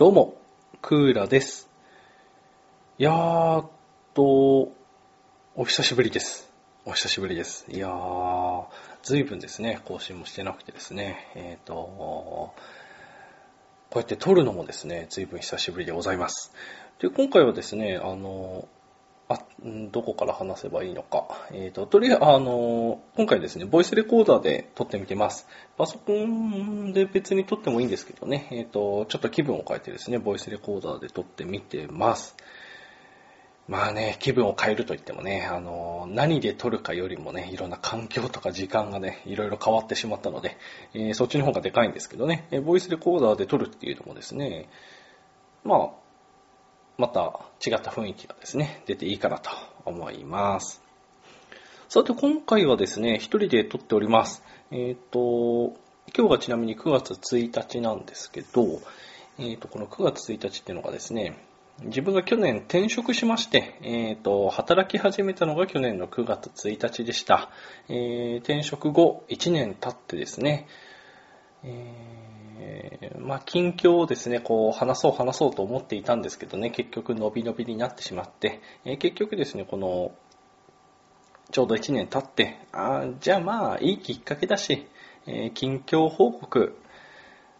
どうも、クーラです。いやーっと、お久しぶりです。お久しぶりです。いやー、ずいぶんですね、更新もしてなくてですね、えーっと、こうやって撮るのもですね、ずいぶん久しぶりでございます。で、今回はですね、あの、あ、どこから話せばいいのか。えっ、と、とりあえず、あの、今回ですね、ボイスレコーダーで撮ってみてます。パソコンで別に撮ってもいいんですけどね、えっ、と、ちょっと気分を変えてですね、ボイスレコーダーで撮ってみてます。まあね、気分を変えると言ってもね、あの、何で撮るかよりもね、いろんな環境とか時間がね、いろいろ変わってしまったので、えーそっちの方がでかいんですけどね、えボイスレコーダーで撮るっていうのもですね、まあ、また違った雰囲気がですね、出ていいかなと思います。さて、今回はですね、一人で撮っております。えっ、と、今日がちなみに9月1日なんですけど、えっ、と、この9月1日っていうのがですね、自分が去年転職しまして、えっ、と、働き始めたのが去年の9月1日でした。えー転職後1年経ってですね、えーまあ、近況をですね、こう、話そう話そうと思っていたんですけどね、結局伸び伸びになってしまって、えー結局ですね、この、ちょうど1年経って、あじゃあまあ、いいきっかけだし、えー近況報告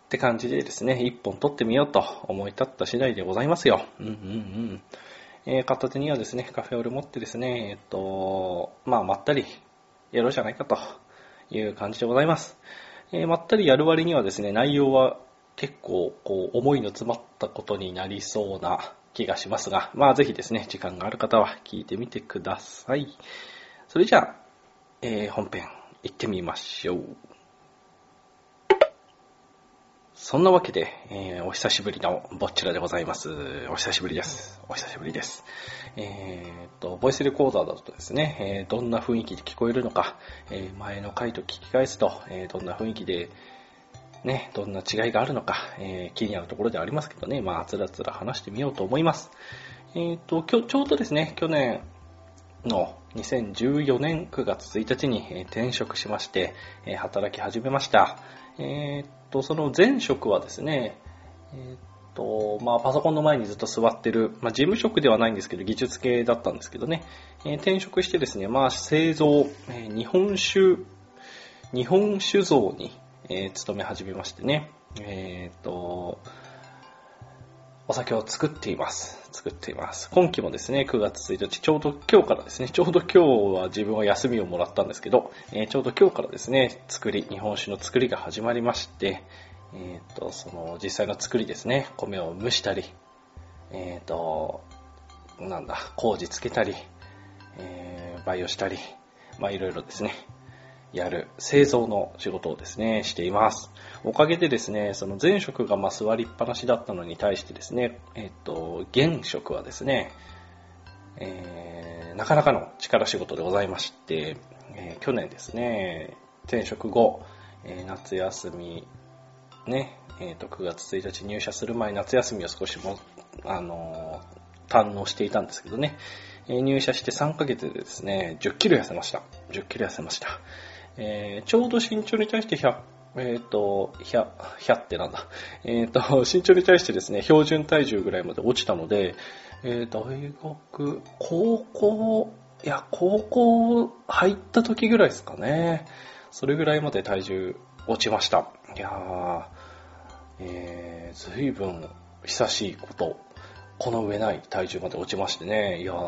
って感じでですね、一本撮ってみようと思い立った次第でございますよ。うんうんうん。えー片手にはですね、カフェオレ持ってですね、えっと、まあ、まったりやろうじゃないかという感じでございます。えーまったりやる割にはですね、内容は結構、こう、思いの詰まったことになりそうな気がしますが、まあ、ぜひですね、時間がある方は聞いてみてください。それじゃあ、えー本編行ってみましょう。そんなわけで、えーお久しぶりのぼっちらでございます。お久しぶりです。お久しぶりです。えーっと、ボイスレコーダーだとですね、えーどんな雰囲気で聞こえるのか、えー前の回と聞き返すと、えどんな雰囲気で、ね、どんな違いがあるのか、え気になるところではありますけどね、まあ、つらつら話してみようと思います。えっと、きょちょうどですね、去年の2014年9月1日に転職しまして、働き始めました。えーっと、その前職はですね、えーと、まあ、パソコンの前にずっと座ってる、まあ、事務職ではないんですけど、技術系だったんですけどね、えー転職してですね、まあ、製造、えー日本酒、日本酒造に、えー勤め始めましてね、えっと、お酒を作っています。作っています。今期もですね、9月1日、ちょうど今日からですね、ちょうど今日は自分は休みをもらったんですけど、えちょうど今日からですね、作り、日本酒の作りが始まりまして、えっ、と、その実際の作りですね、米を蒸したり、えっ、と、なんだ、麹つけたり、えー培養したり、まあいろいろですね、やる製造の仕事をですね、しています。おかげでですね、その前職がまあ座りっぱなしだったのに対してですね、えっと、現職はですね、えーなかなかの力仕事でございまして、えー去年ですね、転職後、えー夏休み、ね、えっ、と、9月1日入社する前、夏休みを少しも、あのー堪能していたんですけどね、えー入社して3ヶ月でですね、10キロ痩せました。10キロ痩せました。えーちょうど身長に対して100、えっ、と、100、100ってなんだ。えっ、と、身長に対してですね、標準体重ぐらいまで落ちたので、えー大学、高校、いや、高校入った時ぐらいですかね。それぐらいまで体重落ちました。いやー、えー、ずいぶん久しいこと、この上ない体重まで落ちましてね、いやー、あ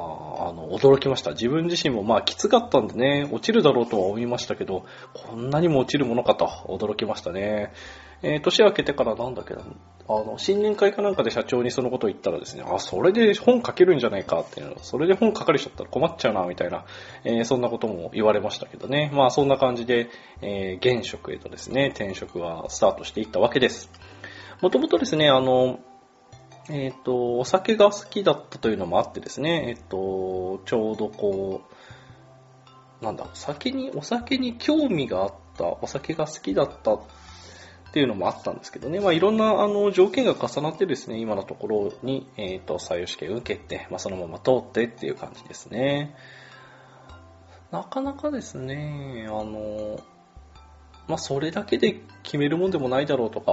の、驚きました。自分自身もまあきつかったんでね、落ちるだろうとは思いましたけど、こんなにも落ちるものかと驚きましたね。えー年明けてからなんだけど、あの、新年会かなんかで社長にそのことを言ったらですね、あ、それで本書けるんじゃないかっていうの、それで本書かれちゃったら困っちゃうな、みたいな、えーそんなことも言われましたけどね。まあそんな感じで、えー現職へとですね、転職はスタートしていったわけです。もともとですね、あの、えっ、と、お酒が好きだったというのもあってですね、えっ、と、ちょうどこう、なんだ、酒に、お酒に興味があった、お酒が好きだったっていうのもあったんですけどね、まあいろんなあの条件が重なってですね、今のところに、えっ、と、採用試験受けて、まあそのまま通ってっていう感じですね。なかなかですね、あの、まあそれだけで決めるもんでもないだろうとか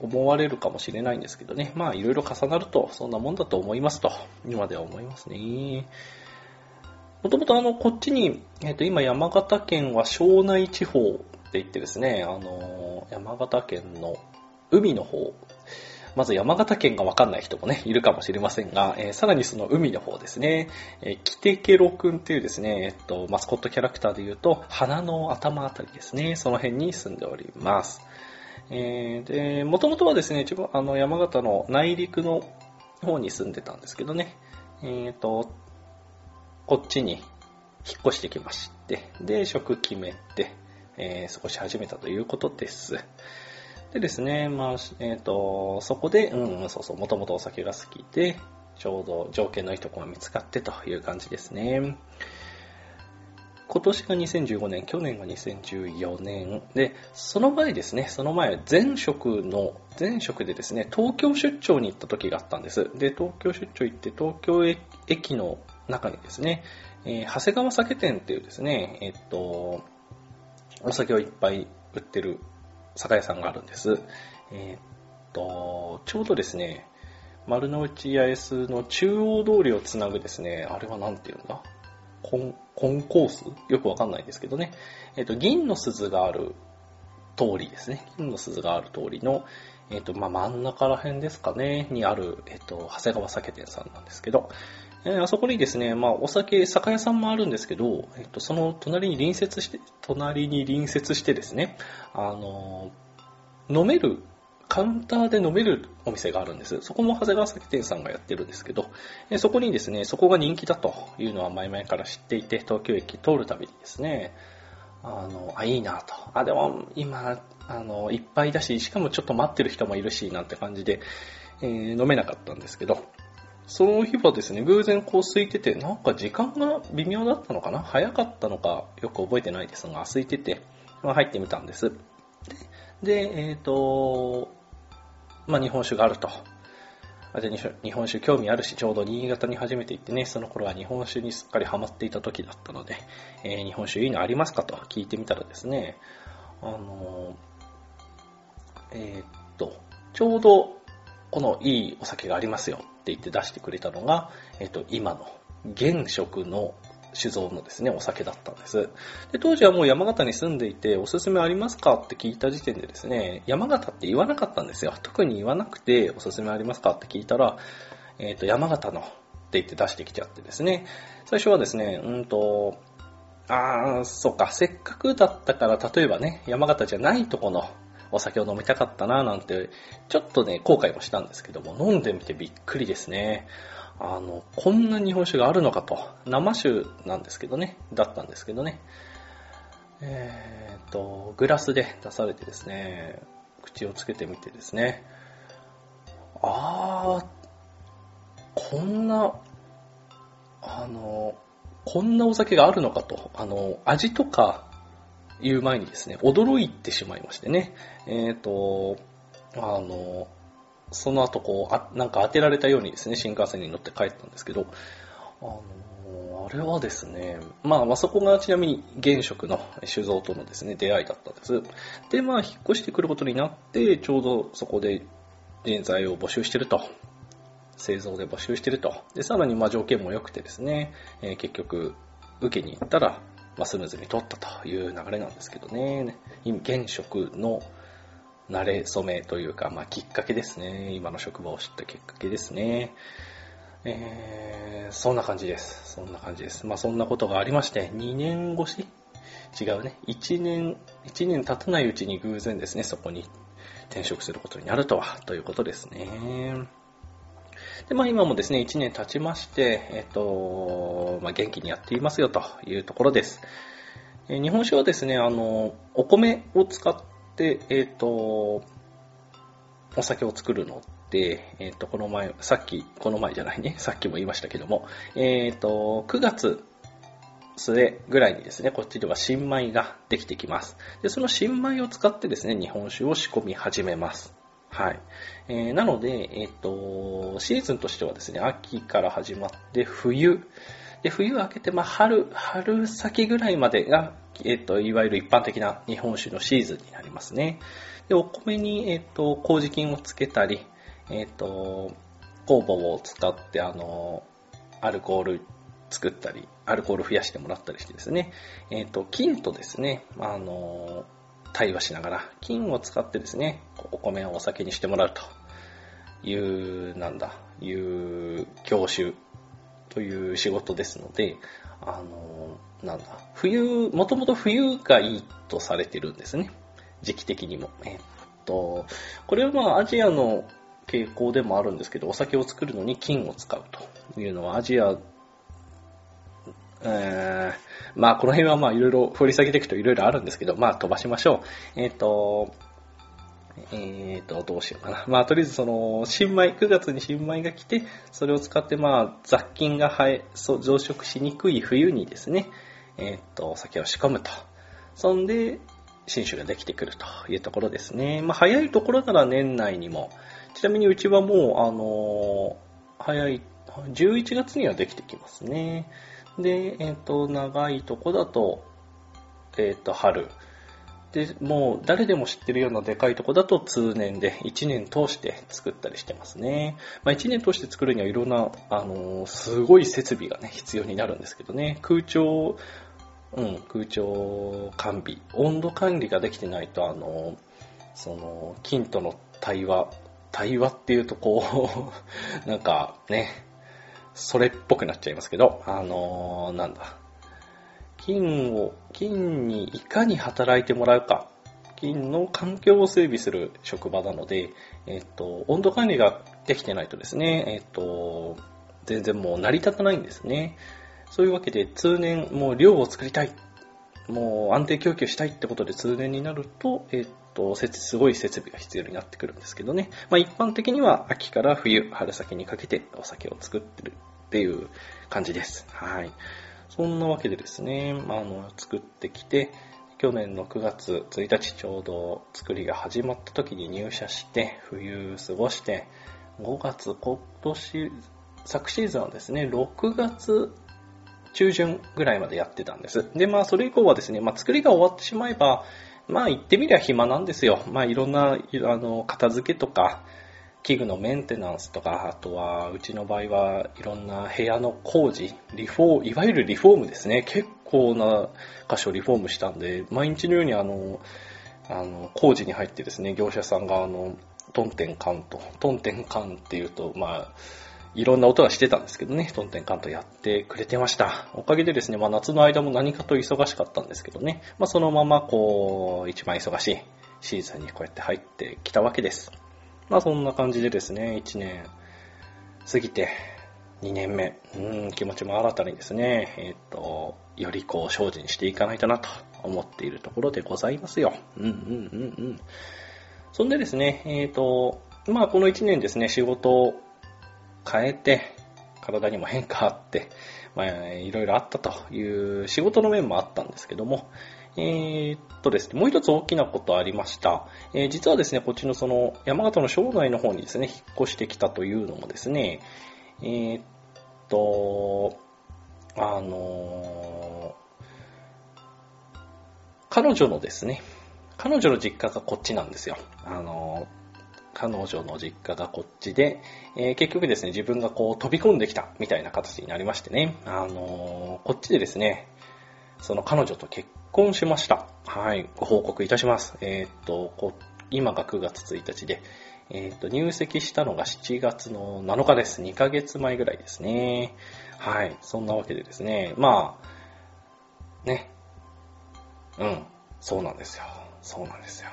思われるかもしれないんですけどね。まあ、いろいろ重なると、そんなもんだと思いますと、今では思いますね。もともとあの、こっちに、えっ、ー、と、今山形県は庄内地方って言ってですね、あの、山形県の海の方、まず山形県がわかんない人もね、いるかもしれませんが、えー、さらにその海の方ですね、えー、キテケロくんっていうですね、えっと、マスコットキャラクターで言うと、鼻の頭あたりですね、その辺に住んでおります。えー、で、もともとはですね、一番あの山形の内陸の方に住んでたんですけどね、えっ、ー、と、こっちに引っ越してきまして、で、職決めて、えー、過ごし始めたということです。でですね、まあ、えっ、ー、と、そこで、うん、そうそう、もともとお酒が好きで、ちょうど条件のいいとこが見つかってという感じですね。今年が2015年、去年が2014年。で、その前ですね、その前、前職の、前職でですね、東京出張に行った時があったんです。で、東京出張行って、東京駅の中にですね、えー、長谷川酒店っていうですね、えっと、お酒をいっぱい売ってる酒屋さんがあるんです。えっと、ちょうどですね、丸の内八重洲の中央通りをつなぐですね、あれは何て言うんだ？コン、コンコース？よくわかんないですけどね。えっと、銀の鈴がある通りですね。銀の鈴がある通りの、えっと、まあ、真ん中ら辺ですかね、にある、えっと、長谷川酒店さんなんですけど、えー、あそこにですね、まあ、お酒、酒屋さんもあるんですけど、えっと、その隣に隣接して、隣に隣接してですね、あの飲める、カウンターで飲めるお店があるんです。そこも長谷川酒店さんがやってるんですけど、えそこにですね、そこが人気だというのは前々から知っていて、東京駅通るたびにですね、あの、あ、いいなと。あ、でも、今、あの、いっぱいだし、しかもちょっと待ってる人もいるし、なんて感じで、えー、飲めなかったんですけど、その日はですね、偶然こう空いてて、なんか時間が微妙だったのかな？早かったのかよく覚えてないですが、空いてて、まあ、入ってみたんです。で、えっ、ー、と、まあ、日本酒があると。あじゃあ日本酒興味あるし、ちょうど新潟に初めて行ってね、その頃は日本酒にすっかりハマっていた時だったので、えー、日本酒いいのありますかと？聞いてみたらですね、あのえー、っと、ちょうどこのいいお酒がありますよって言って出してくれたのが、えっと、今の現職の酒造のですね、お酒だったんです。で、当時はもう山形に住んでいて、おすすめありますかって聞いた時点でですね、山形って言わなかったんですよ。特に言わなくて、おすすめありますかって聞いたら、えっ、ー、と、山形のって言って出してきちゃってですね、最初はですね、うんと、あー、そっか、せっかくだったから、例えばね、山形じゃないとこのお酒を飲みたかったななんて、ちょっとね、後悔もしたんですけども、飲んでみてびっくりですね。あの、こんな日本酒があるのかと。生酒なんですけどね。だったんですけどね。えー、っと、グラスで出されてですね、口をつけてみてですね。あー、こんな、あの、こんなお酒があるのかと。あの、味とか言う前にですね、驚いてしまいましてね。えっ、と、あの、その後こう、あなんか当てられたようにですね、新幹線に乗って帰ったんですけど、あのあれはですね、まあ、まあ、そこがちなみに現職の酒造とのですね、出会いだったんです。で、まあ、引っ越してくることになって、ちょうどそこで人材を募集してると。製造で募集してると。で、さらにまあ条件も良くてですね、えー、結局、受けに行ったら、まあ、スムーズに取ったという流れなんですけどね。現職の慣れ初めというか、まあ、きっかけですね。今の職場を知ったきっかけですね。えー、そんな感じです。そんな感じです。まあ、そんなことがありまして、2年越し？違うね。1年、1年経たないうちに偶然ですね、そこに転職することになるとは、ということですね。で、まあ今もですね、1年経ちまして、えっ、と、まあ元気にやっていますよというところです。え日本酒はですね、あの、お米を使っで、えっ、と、お酒を作るのって、えっ、と、この前、さっき、この前じゃないね、さっきも言いましたけども、えっ、と、9月末ぐらいにですね、こっちでは新米ができてきます。で、その新米を使ってですね、日本酒を仕込み始めます。はい。えー、なので、えっ、と、シーズンとしてはですね、秋から始まって冬、で、冬明けて、まあ、春、春先ぐらいまでが、えっと、いわゆる一般的な日本酒のシーズンになりますね。でで、お米に、えっ、と、麹菌をつけたり、えっ、と、酵母を使って、あの、アルコール作ったり、アルコール増やしてもらったりしてですね、えっ、と、菌とですね、あの、対話しながら、菌を使ってですね、お米をお酒にしてもらうという、なんだ、いう教習という仕事ですので、あの、なんだ、冬、もともと冬がいいとされてるんですね。時期的にも。えっと、これはまあアジアの傾向でもあるんですけど、お酒を作るのに金を使うというのはアジア、えー、まあこの辺はまあいろいろ掘り下げていくといろいろあるんですけど、まあ飛ばしましょう。えっ、と、えーと、どうしようかな。まあ、とりあえずその、新米、9月に新米が来て、それを使ってまあ、雑菌が生え、そう、増殖しにくい冬にですね、えーと、お酒を仕込むと。そんで、新酒ができてくるというところですね。まあ、早いところなら年内にも。ちなみにうちはもう、あの、早い、11月にはできてきますね。で、えっ、ー、と、長いとこだと、えっ、ー、と、春。で、もう誰でも知ってるようなでかいとこだと通年で1年通して作ったりしてますね。まあ1年通して作るにはいろんな、あのー、すごい設備がね、必要になるんですけどね。空調、うん、空調完備。温度管理ができてないと、あの、その、菌との対話、対話っていうとこう なんかね、それっぽくなっちゃいますけど、あのー、なんだ、菌を、菌にいかに働いてもらうか、菌の環境を整備する職場なので、えっと、温度管理ができてないとですね、えっと、全然もう成り立たないんですね。そういうわけで通年もう量を作りたい、もう安定供給したいってことで通年になると、えっと、すごい設備が必要になってくるんですけどね。まあ一般的には秋から冬、春先にかけてお酒を作ってるっていう感じです。はい。そんなわけでですね、まああの、作ってきて、去年の9月1日ちょうど作りが始まった時に入社して、冬過ごして、5月、今年、昨シーズンはですね、6月中旬ぐらいまでやってたんです。で、まあ、それ以降はですね、まあ、作りが終わってしまえば、まあ、言ってみりゃ暇なんですよ。まあ、いろんな、あの、片付けとか、器具のメンテナンスとか、あとは、うちの場合はいろんな部屋の工事、リフォー、いわゆるリフォームですね。結構な箇所リフォームしたんで、毎日のようにあの、あの、工事に入ってですね、業者さんがあの、トンテンカンと、トンテンカンっていうと、まあ、いろんな音がしてたんですけどね、トンテンカンとやってくれてました。おかげでですね、まあ夏の間も何かと忙しかったんですけどね、まあそのままこう、一番忙しいシーズンにこうやって入ってきたわけです。まあそんな感じでですね、1年過ぎて2年目、うん、気持ちも新たにですね、えっ、ー、と、よりこう精進していかないとなと思っているところでございますよ。うんうんうんうん。そんでですね、えっ、ー、と、まあこの1年ですね、仕事を変えて、体にも変化あって、まあいろいろあったという仕事の面もあったんですけども、えー、っとですね、もう一つ大きなことありました。えー、実はですね、こっちのその山形の省内の方にですね、引っ越してきたというのもですね、えー、っと、あの彼女のですね、彼女の実家がこっちなんですよ。あの彼女の実家がこっちで、えー、結局ですね、自分がこう飛び込んできたみたいな形になりましてね、あのこっちでですね、その彼女と結婚しました。はい、ご報告いたします。えー、っと、今が9月1日で、え、っと、入籍したのが7月の7日です。2ヶ月前ぐらいですね。はい、そんなわけでですね、まあ、ね、うん、そうなんですよ。そうなんですよ。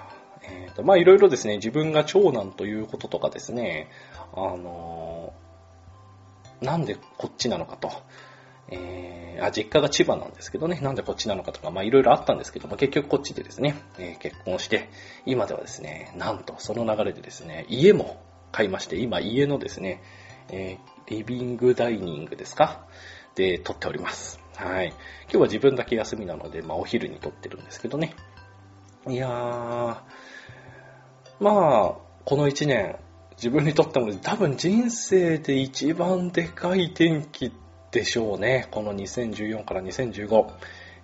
えっ、と、まあいろいろですね、自分が長男ということとかですね、あのなんでこっちなのかと。えー、あ、実家が千葉なんですけどね、なんでこっちなのかとか、まあいろいろあったんですけども、結局こっちでですね、えー、結婚して、今ではですね、なんとその流れでですね、家も買いまして、今家のですね、えー、リビングダイニングですか？で撮っております。はい。今日は自分だけ休みなので、まあお昼に撮ってるんですけどね。いやー、まあ、この一年、自分にとっても多分人生で一番でかい転機ってでしょうね。この2014から2015、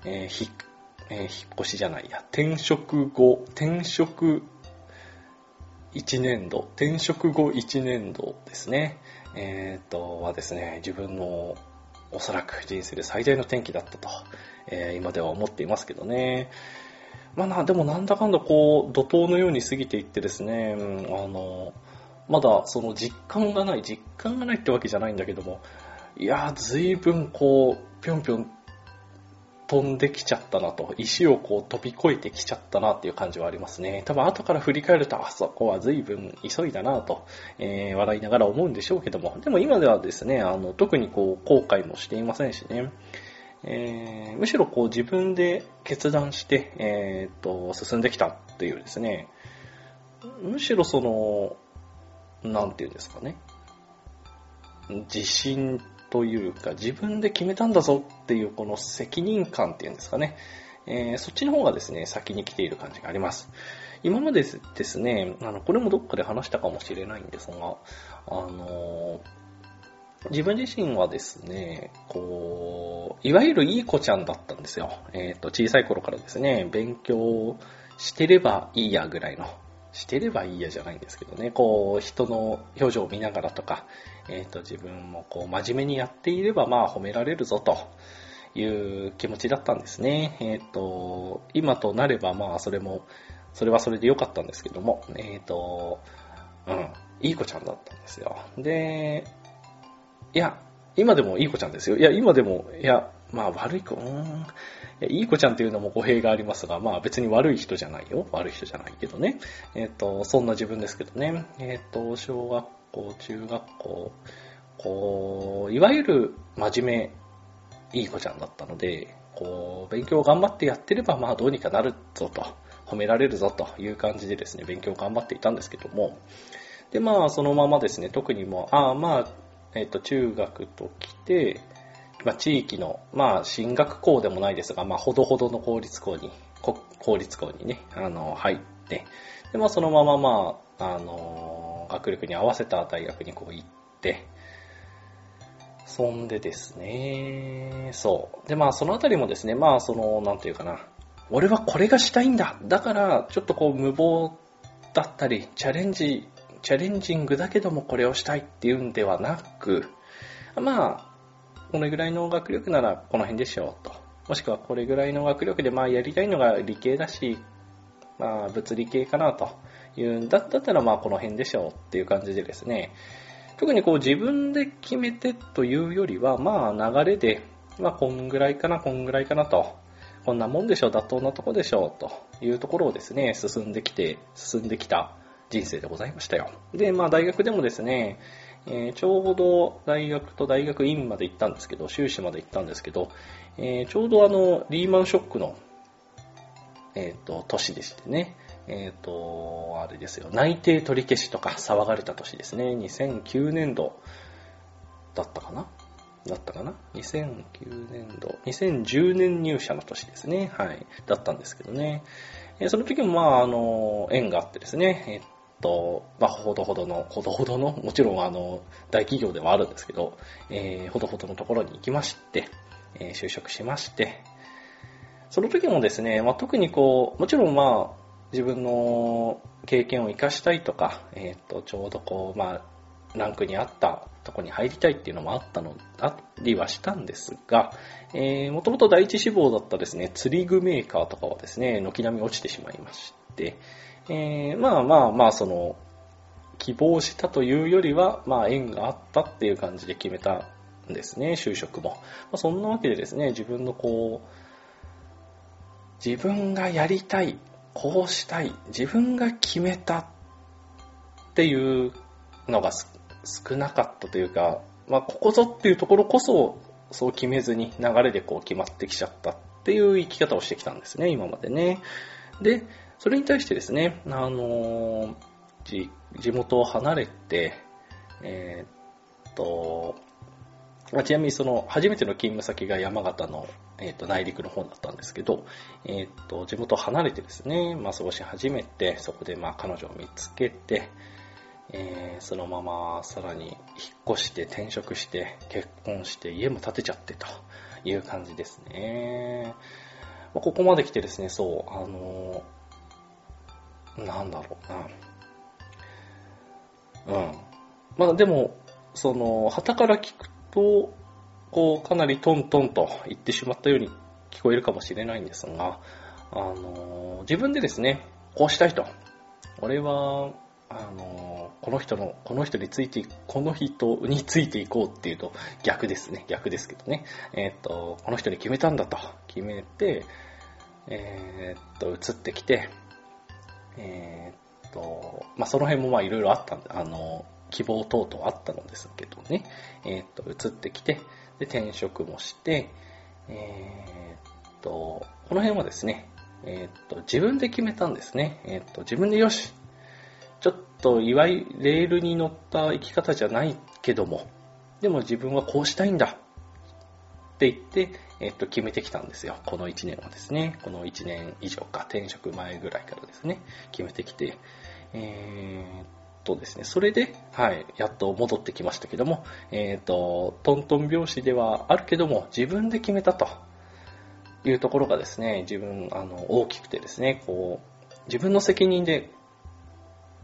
えーひえー、引っ越しじゃないや、転職後、転職1年度、転職後1年度ですね。えっ、と、はですね、自分のおそらく人生で最大の転機だったと、えー、今では思っていますけどね。まあな、でもなんだかんだこう、怒涛のように過ぎていってですね、うん、あの、まだその実感がない、実感がないってわけじゃないんだけども、いやー、随分こう、ぴょんぴょん飛んできちゃったなと、石をこう飛び越えてきちゃったなっていう感じはありますね。多分後から振り返ると、あそこは随分急いだなと、えー、笑いながら思うんでしょうけども、でも今ではですね、あの、特にこう、後悔もしていませんしね、えー、むしろこう自分で決断して、えー、と、進んできたっていうですね、むしろその、なんていうんですかね、自信というか、自分で決めたんだぞっていうこの責任感っていうんですかね。えー、そっちの方がですね、先に来ている感じがあります。今までですね、あの、これもどっかで話したかもしれないんですが、あのー、自分自身はですね、こう、いわゆるいい子ちゃんだったんですよ。えっ、ー、と、小さい頃からですね、勉強してればいいやぐらいのしてればいいやじゃないんですけどね、こう、人の表情を見ながらとか、えっ、ー、と、自分もこう、真面目にやっていれば、まあ、褒められるぞという気持ちだったんですね。えっ、ー、と、今となれば、まあ、それも、それはそれで良かったんですけども、えっ、と、うん、いい子ちゃんだったんですよ。で、いや、今でもいい子ちゃんですよ。いや、今でも、いや、まあ悪い子、うん、いい子ちゃんっていうのも語弊がありますが、まあ別に悪い人じゃないよ。悪い人じゃないけどね。えっ、ー、と、そんな自分ですけどね。えっ、ー、と、小学校、中学校、こう、いわゆる真面目、いい子ちゃんだったので、こう、勉強頑張ってやってれば、まあどうにかなるぞと、褒められるぞという感じでですね、勉強頑張っていたんですけども、で、まあそのままですね、特にもう、ああ、まあ、えっ、と、中学と来て、まあ、地域の、まあ、進学校でもないですが、まあ、ほどほどの公立校に、公立校にね、あの、入って、で、まあ、そのまま、まあ、あの、学力に合わせた大学にこう行って、そんでですね、そう。で、まあ、そのあたりもですね、まあ、その、なんていうかな、俺はこれがしたいんだ。だから、ちょっとこう、無謀だったり、チャレンジ、チャレンジングだけどもこれをしたいっていうんではなく、まあ、このぐらいの学力ならこの辺でしょうと。もしくはこれぐらいの学力でまあやりたいのが理系だし、まあ物理系かなというんだったらまあこの辺でしょうっていう感じでですね、特にこう自分で決めてというよりはまあ流れで、まあこんぐらいかな、こんぐらいかなと。こんなもんでしょう、妥当なとこでしょうというところをですね、進んできて、進んできた人生でございましたよ。で、まあ大学でもですね、えー、ちょうど大学と大学院まで行ったんですけど、修士まで行ったんですけど、えー、ちょうどあの、リーマンショックの、えっ、ー、と、年でしてね、えっ、と、あれですよ、内定取り消しとか騒がれた年ですね、2009年度だったかな？だったかな ?2009 年度、2010年入社の年ですね。はい。だったんですけどね。えその時もまあ、あの、縁があってですね、えっと、まあ、ほどほどの、ほどほどの、もちろんあの、大企業ではあるんですけど、えー、ほどほどのところに行きまして、えー、就職しまして、その時もですね、まあ、特にこう、もちろんまあ、自分の経験を活かしたいとか、えっ、と、ちょうどこう、まあ、ランクにあったとこに入りたいっていうのもあったの、あったりはしたんですが、えー、もともと第一志望だったですね、釣り具メーカーとかはですね、軒並み落ちてしまいまして、えー、まあまあまあ、その、希望したというよりは、まあ縁があったっていう感じで決めたんですね、就職も。まあ、そんなわけでですね、自分のこう、自分がやりたい、こうしたい、自分が決めたっていうのが少なかったというか、まあここぞっていうところこそ、そう決めずに流れでこう決まってきちゃったっていう生き方をしてきたんですね、今までね。で、それに対してですね、あの地元を離れて、えー、っと、ちなみにその初めての勤務先が山形の、えー、っと内陸の方だったんですけど、えー、っと地元を離れてですね、まあ、過ごし始めて、そこでまあ彼女を見つけて、えー、そのままさらに引っ越して転職して結婚して家も建てちゃってという感じですね。まあ、ここまで来てですね、そう、あのなんだろうな。うん。まあでも、その、旗から聞くと、こう、かなりトントンと言ってしまったように聞こえるかもしれないんですが、あの、自分でですね、こうしたいと。俺は、あの、この人の、この人について、この人についていこうっていうと逆ですね。逆ですけどね。えっ、と、この人に決めたんだと決めて、えっ、と、移ってきて、えっ、と、まあ、その辺もまいろいろあったんで、あの、希望等々あったのですけどね。えっ、と、移ってきて、で、転職もして、えっ、と、この辺はですね、えっ、と、自分で決めたんですね。えっ、と、自分でよし、ちょっといわゆるレールに乗った生き方じゃないけども、でも自分はこうしたいんだって言って、えっと、決めてきたんですよ。この1年はですね。この1年以上か、転職前ぐらいからですね、決めてきて、えー、っとですね、それで、はい、やっと戻ってきましたけども、えー、っと、トントン拍子ではあるけども、自分で決めたというところがですね、自分、あの、大きくてですね、こう、自分の責任で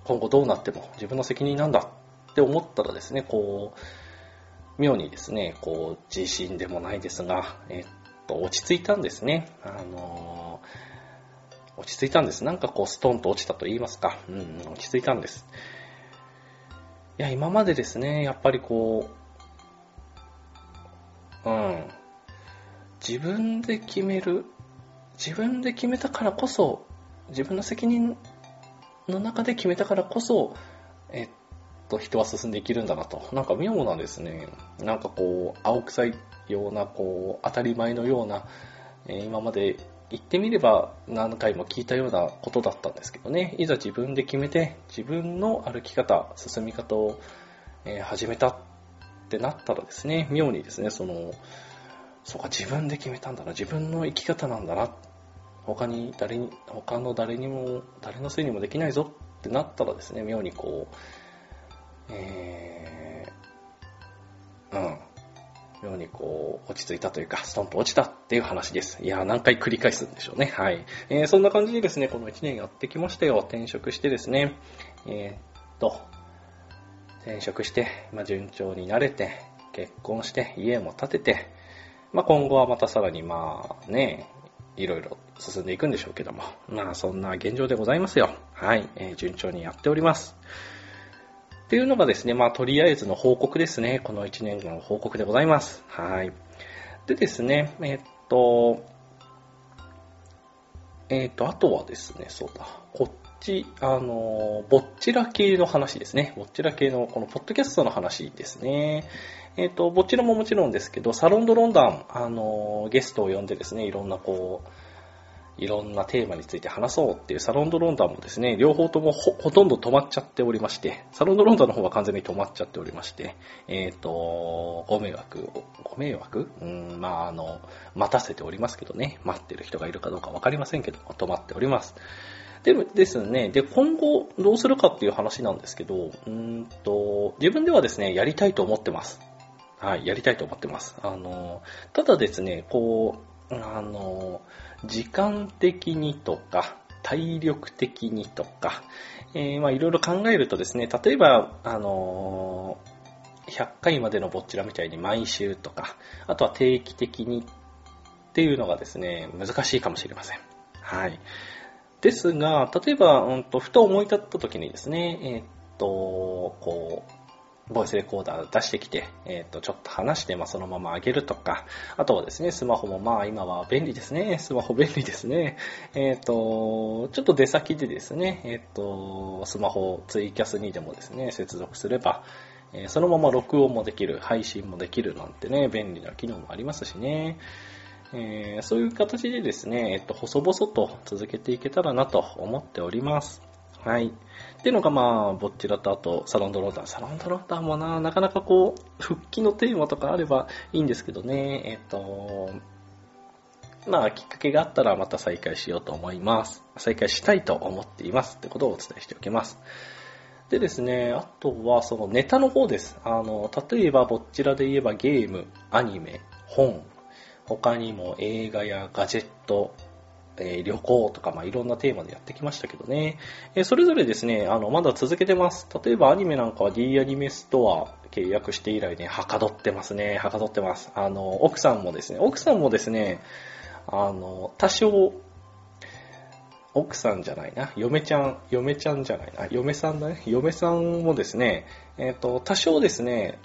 今後どうなっても自分の責任なんだって思ったらですね、こう、妙にですね、こう、自信でもないですが、えっと、落ち着いたんですね。あのー、落ち着いたんです。なんかこう、ストンと落ちたと言いますか。うん、落ち着いたんです。いや、今までですね、やっぱりこう、うん、自分で決める、自分で決めたからこそ、自分の責任の中で決めたからこそ、えっと、人は進んでいけるんだなと。なんか妙なんですね。なんかこう、青臭いような、こう、当たり前のような、えー、今まで言ってみれば何回も聞いたようなことだったんですけどね。いざ自分で決めて、自分の歩き方、進み方を、えー、始めたってなったらですね、妙にですね、その、そうか、自分で決めたんだな、自分の生き方なんだな他に誰に、他の誰にも、誰のせいにもできないぞってなったらですね、妙にこう、えー、うん。妙にこう、落ち着いたというか、ストンと落ちたっていう話です。いや何回繰り返すんでしょうね。はい。えー、そんな感じでですね、この1年やってきましたよ。転職してですね、えー、っと、転職して、まあ、順調になれて、結婚して、家も建てて、まあ、今後はまたさらにまあね、いろいろ進んでいくんでしょうけども。まあ、そんな現状でございますよ。はい。えー、順調にやっております。っていうのがですね、まあ、とりあえずの報告ですね。この1年間の報告でございます。はい。でですね、え、っと、え、っと、あとはですね、そうだ、こっち、あの、ぼっちら系の話ですね。ぼっちら系の、このポッドキャストの話ですね。えっ、と、ぼっちらももちろんですけど、サロンドロンダン、あの、ゲストを呼んでですね、いろんなこう、いろんなテーマについて話そうっていうサロンドロンダンもですね、両方ともほほとんど止まっちゃっておりまして、サロンドロンダンの方は完全に止まっちゃっておりまして、えっ、ー、と、ご迷惑、ご迷惑？うん、まあ、あの、待たせておりますけどね、待ってる人がいるかどうかわかりませんけど、止まっております。でですね、で、今後どうするかっていう話なんですけど、うんと、自分ではですね、やりたいと思ってます。はい、やりたいと思ってます。あの、ただですね、こう、あの、時間的にとか、体力的にとか、えー、まあいろいろ考えるとですね、例えば、あの100回までのぼっちらみたいに毎週とか、あとは定期的にっていうのがですね、難しいかもしれません。はい。ですが、例えば、うんと、ふと思い立った時にですね、えー、っと、こう、ボイスレコーダー出してきて、えっ、ー、と、ちょっと話して、まあ、そのまま上げるとか、あとはですね、スマホもまあ、今は便利ですね。スマホ便利ですね。えっ、ー、と、ちょっと出先でですね、えっ、ー、と、スマホツイキャスにでもですね、接続すれば、えそのまま録音もできる、配信もできるなんてね、便利な機能もありますしね。えそういう形でですね、えっと、細々と続けていけたらなと思っております。はい。っていうのがまあ、ぼっちらとあと、サロンドローター。サロンドローターもな、なかなかこう、復帰のテーマとかあればいいんですけどね、えっと、まあ、きっかけがあったらまた再開しようと思います。再開したいと思っていますってことをお伝えしておきます。でですね、あとはそのネタの方です。あの、例えばぼっちらで言えばゲーム、アニメ、本、他にも映画やガジェット、え、旅行とか、まあ、いろんなテーマでやってきましたけどね。え、それぞれですね、あの、まだ続けてます。例えばアニメなんかは D アニメストア契約して以来ね、はかどってますね。はかどってます。あの、奥さんもですね、奥さんもですね、あの、多少、奥さんじゃないな、嫁ちゃん、嫁ちゃんじゃないな、嫁さんだね、嫁さんもですね、えっ、ー、と、多少ですね、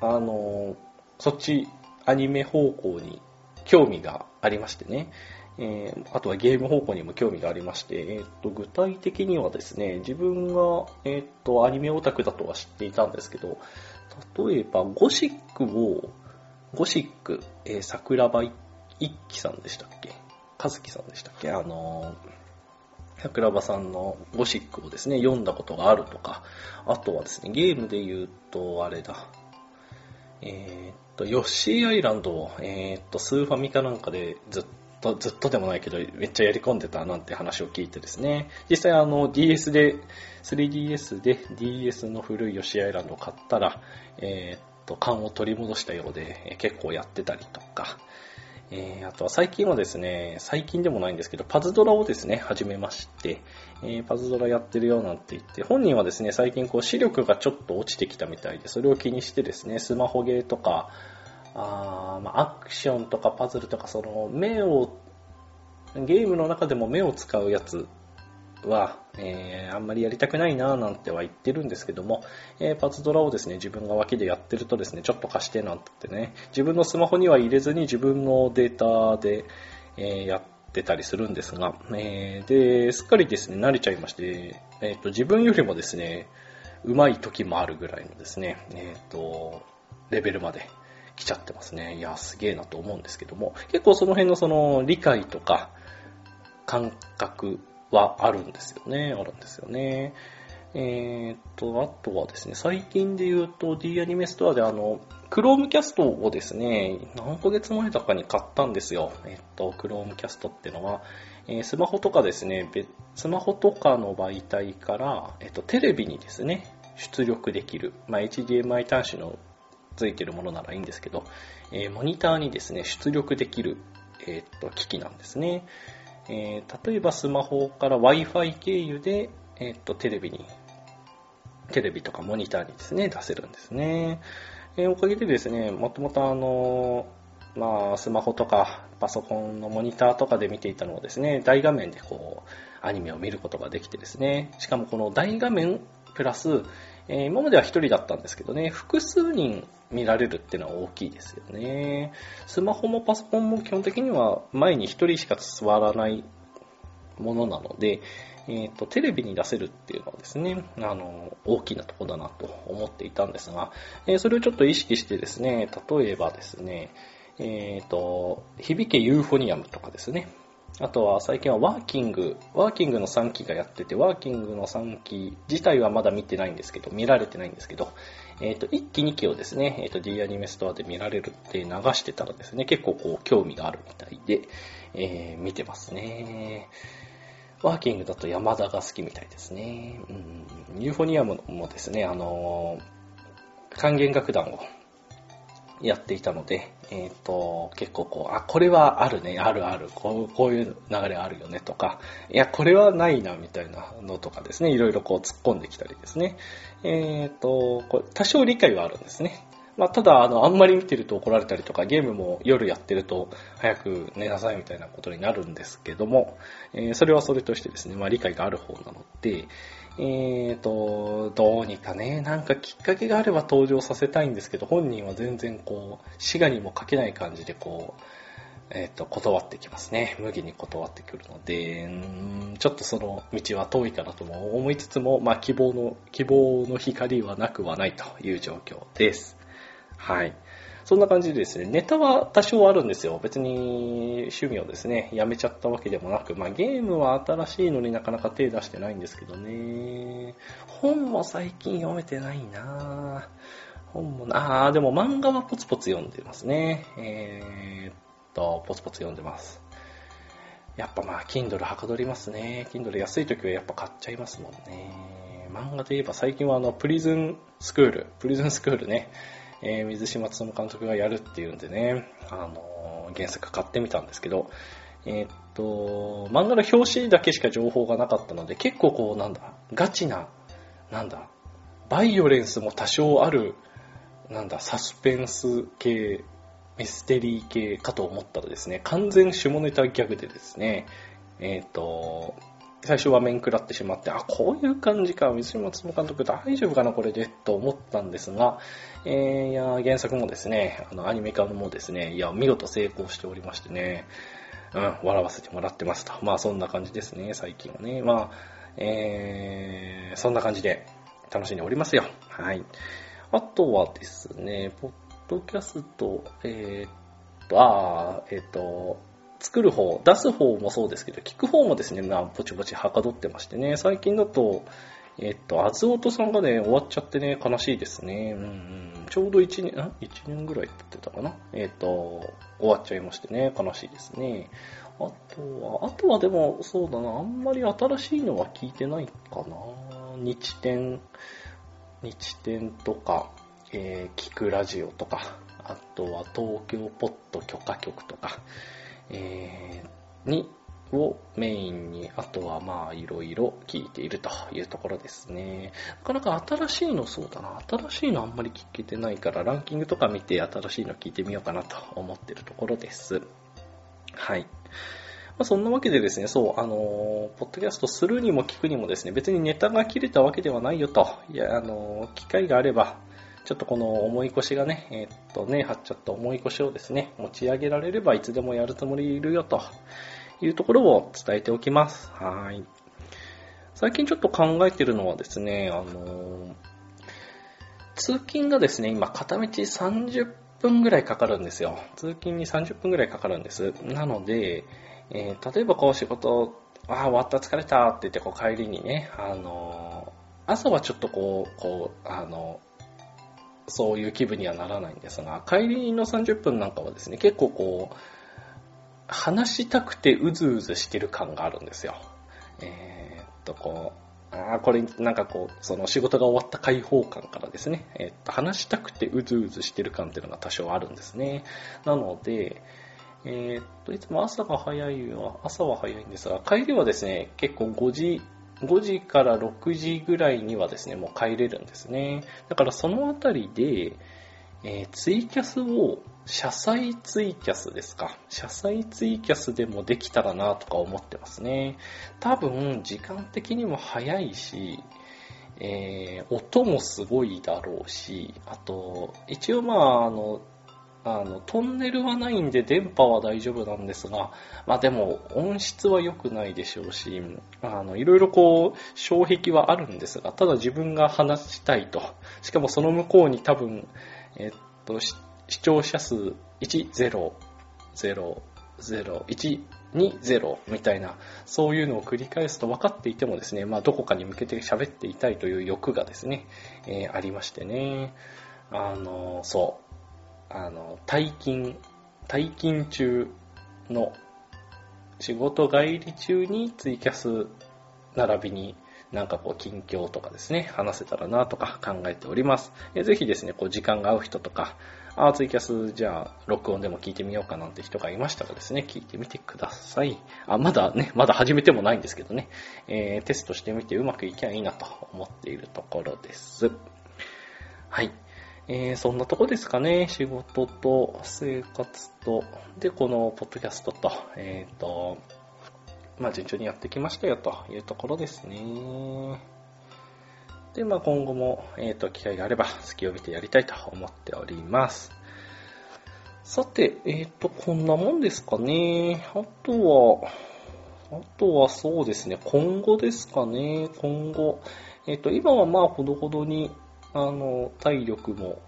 あの、そっち、アニメ方向に興味がありましてね、えー、あとはゲーム方向にも興味がありまして、えー、と具体的にはですね、自分が、えー、とアニメオタクだとは知っていたんですけど、例えばゴシックを、ゴシック、えー、桜庭一輝さんでしたっけ？和樹さんでしたっけ？あの桜庭さんのゴシックをですね、読んだことがあるとか、あとはですね、ゲームで言うと、あれだ、えー、っと、ヨッシーアイランドを、えー、っと、スーファミかなんかでずっとと、ずっとでもないけど、めっちゃやり込んでたなんて話を聞いてですね、実際あの DS で、3DS で DS の古いヨシアイランドを買ったら、えー、っと、缶を取り戻したようで、結構やってたりとか、えー、あとは最近はですね、最近でもないんですけど、パズドラをですね、始めまして、えー、パズドラやってるよなんて言って、本人はですね、最近こう視力がちょっと落ちてきたみたいで、それを気にしてですね、スマホゲーとか、あまあ、アクションとかパズルとか、その目を、ゲームの中でも目を使うやつは、えー、あんまりやりたくないなぁなんては言ってるんですけども、えー、パズドラをですね、自分が脇でやってるとですね、ちょっと貸してなんてね、自分のスマホには入れずに自分のデータで、えー、やってたりするんですが、えー、で、すっかりですね、慣れちゃいまして、えっ、と、自分よりもですね、上手い時もあるぐらいのですね、えっ、と、レベルまで来ちゃってますね。いや、すげえなと思うんですけども、結構その辺のその理解とか感覚はあるんですよね。あるんですよね。えー、っと、あとはですね、最近で言うと D アニメストアであの、クロームキャストをですね、何ヶ月前だかに買ったんですよ。えっと、クロームキャストってのは、えー、スマホとかですね、スマホとかの媒体から、えっと、テレビにですね、出力できる、まあ、HDMI 端子のついてるものならいいんですけど、えー、モニターにですね、出力できる、えー、っと、機器なんですね。えー、例えばスマホから Wi-Fi 経由で、えっと、テレビに、テレビとかモニターにですね、出せるんですね。えおかげでですね、もともとあの、まあ、スマホとかパソコンのモニターとかで見ていたのをですね、大画面でこう、アニメを見ることができてですね、しかもこの大画面プラス、えー、今までは一人だったんですけどね、複数人見られるっていうのは大きいですよね。スマホもパソコンも基本的には前に一人しか座らないものなので、えっ、ー、と、テレビに出せるっていうのはですね、あの、大きなとこだなと思っていたんですが、えー、それをちょっと意識してですね、例えばですね、えっ、ー、と、響けユーフォニアムとかですね、あとは最近はワーキング、ワーキングの3期がやってて、ワーキングの3期自体はまだ見てないんですけど、見られてないんですけど、えっ、ー、と、1期2期をですね、えっ、ー、と、D アニメストアで見られるって流してたらですね、結構こう、興味があるみたいで、えー、見てますね。ワーキングだと山田が好きみたいですね。うん、ユーフォニアムもですね、あのー、還元楽団をやっていたので、えっ、ー、と、結構こう、あ、これはあるね、あるある、こうこういう流れあるよねとか、いや、これはないな、みたいなのとかですね、いろいろこう突っ込んできたりですね。えっ、ー、と、これ多少理解はあるんですね。まあ、ただ、あの、あんまり見てると怒られたりとか、ゲームも夜やってると早く寝なさいみたいなことになるんですけども、えー、それはそれとしてですね、まあ、理解がある方なので、えーと、どうにかね、なんかきっかけがあれば登場させたいんですけど、本人は全然こう、滋賀にも書けない感じでこう、えっ、ー、と、断ってきますね。無理に断ってくるので、んちょっとその道は遠いかなとも思いつつも、まあ希望の、希望の光はなくはないという状況です。はい。そんな感じでですね、ネタは多少あるんですよ。別に趣味をですね、やめちゃったわけでもなく、まあゲームは新しいのになかなか手出してないんですけどね。本も最近読めてないな本もな、あ、でも漫画はポツポツ読んでますね。えー、っと、ポツポツ読んでます。やっぱまあ、Kindle はかどりますね。Kindle 安い時はやっぱ買っちゃいますもんね。漫画といえば最近はあの、プリズンスクール、プリズンスクールね。えー、水島努監督がやるっていうんでね、あのー、原作買ってみたんですけど、えー、っと、漫画の表紙だけしか情報がなかったので、結構こう、なんだ、ガチな、なんだ、バイオレンスも多少ある、なんだ、サスペンス系、ミステリー系かと思ったらですね、完全下ネタギャグでですね、え、っと、最初は面食らってしまって、あ、こういう感じか、水島つも監督大丈夫かな、これで、と思ったんですが、えー、いや、原作もですね、あの、アニメ化もですね、いや、見事成功しておりましてね、うん、笑わせてもらってますと。まあ、そんな感じですね、最近はね。まあ、えー、そんな感じで楽しんでおりますよ。はい。あとはですね、ポッドキャスト、えー、っと、あー、えー、っと、作る方、出す方もそうですけど、聞く方もですね、まあ、ぼちぼちはかどってましてね、最近だと、えっと、あずおとさんがね、終わっちゃってね、悲しいですね。うんうん、ちょうど1年、ん ?1 年ぐらい経ってたかなえっと、終わっちゃいましてね、悲しいですね。あとは、あとはでも、そうだな、あんまり新しいのは聞いてないかな。日天、日天とか、えー、聞くラジオとか、あとは東京ポッド許可局とか、えー、に、をメインに、あとはまあいろいろ聞いているというところですね。なかなか新しいのそうだな。新しいのあんまり聞けてないからランキングとか見て新しいの聞いてみようかなと思ってるところです。はい。まあ、そんなわけでですね、そう、あのー、ポッドキャストするにも聞くにもですね、別にネタが切れたわけではないよと。いや、あのー、機会があれば、ちょっとこの重い腰がね、えー、っとね、張っちゃった重い腰をですね、持ち上げられればいつでもやるつもりいるよというところを伝えておきます。はい。最近ちょっと考えてるのはですね、あの通勤がですね、今片道30分ぐらいかかるんですよ。通勤に30分ぐらいかかるんです。なので、えー、例えばこう仕事、ああ、終わった疲れたって言ってこう帰りにね、あの朝はちょっとこう、こう、あのそういう気分にはならないんですが、帰りの30分なんかはですね、結構こう、話したくてうずうずしてる感があるんですよ。えー、っと、こう、ああ、これなんかこう、その仕事が終わった解放感からですね、えー、っと、話したくてうずうずしてる感っていうのが多少あるんですね。なので、えー、っと、いつも朝が早いは、朝は早いんですが、帰りはですね、結構5時5時から6時ぐらいにはですね、もう帰れるんですね。だからそのあたりで、えー、ツイキャスを、車載ツイキャスですか。車載ツイキャスでもできたらなとか思ってますね。多分、時間的にも早いし、えー、音もすごいだろうし、あと、一応まあ、あの、あの、トンネルはないんで電波は大丈夫なんですが、まあでも音質は良くないでしょうし、あの、いろいろこう、障壁はあるんですが、ただ自分が話したいと。しかもその向こうに多分、えっと、視聴者数1000120みたいな、そういうのを繰り返すと分かっていてもですね、まあどこかに向けて喋っていたいという欲がですね、えー、ありましてね。あの、そう。あの、退勤、退勤中の仕事帰り中にツイキャス並びになんかこう近況とかですね、話せたらなとか考えております。えぜひですね、こう時間が合う人とか、あツイキャスじゃあ録音でも聞いてみようかなんて人がいましたらですね、聞いてみてください。あ、まだね、まだ始めてもないんですけどね、えー、テストしてみてうまくいきゃいいなと思っているところです。はい。えー、そんなとこですかね。仕事と生活と、で、このポッドキャストと、えっ、ー、と、まあ、順調にやってきましたよというところですね。で、まあ、今後も、えっ、ー、と、機会があれば、隙を見てやりたいと思っております。さて、えっ、と、こんなもんですかね。あとは、あとはそうですね、今後ですかね。今後。えっ、と、今はまあ、ほどほどに、あの、体力も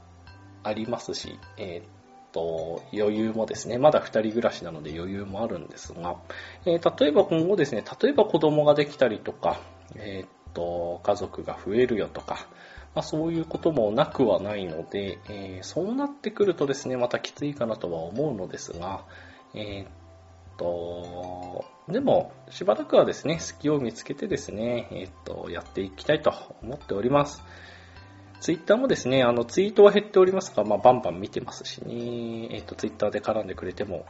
ありますし、えー、っと、余裕もですね、まだ2人暮らしなので余裕もあるんですが、えー、例えば今後ですね、例えば子供ができたりとか、えー、っと、家族が増えるよとか、まあ、そういうこともなくはないので、えー、そうなってくるとですね、またきついかなとは思うのですが、えー、っと、でも、しばらくはですね、隙を見つけてですね、え、っと、やっていきたいと思っております。ツイッターもですね、あの、ツイートは減っておりますが、まあ、バンバン見てますしね、えっ、と、ツイッターで絡んでくれても